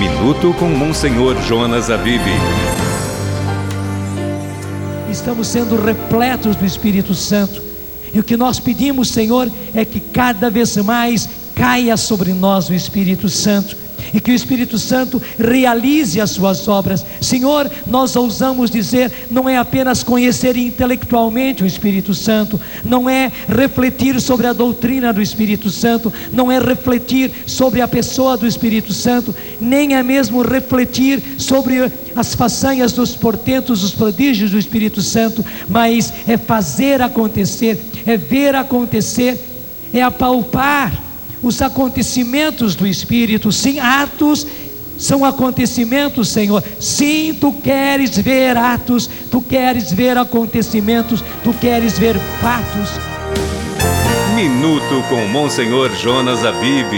Minuto com Monsenhor Jonas Abib. Estamos sendo repletos do Espírito Santo. E o que nós pedimos, Senhor, é que cada vez mais caia sobre nós o Espírito Santo e que o Espírito Santo realize as suas obras. Senhor, nós ousamos dizer, não é apenas conhecer intelectualmente o Espírito Santo, não é refletir sobre a doutrina do Espírito Santo, não é refletir sobre a pessoa do Espírito Santo, nem é mesmo refletir sobre as façanhas dos portentos, os prodígios do Espírito Santo, mas é fazer acontecer, é ver acontecer, é apalpar os acontecimentos do Espírito, sim, atos são acontecimentos, Senhor. Sim, tu queres ver atos, tu queres ver acontecimentos, tu queres ver fatos. Minuto com Monsenhor Jonas Abib.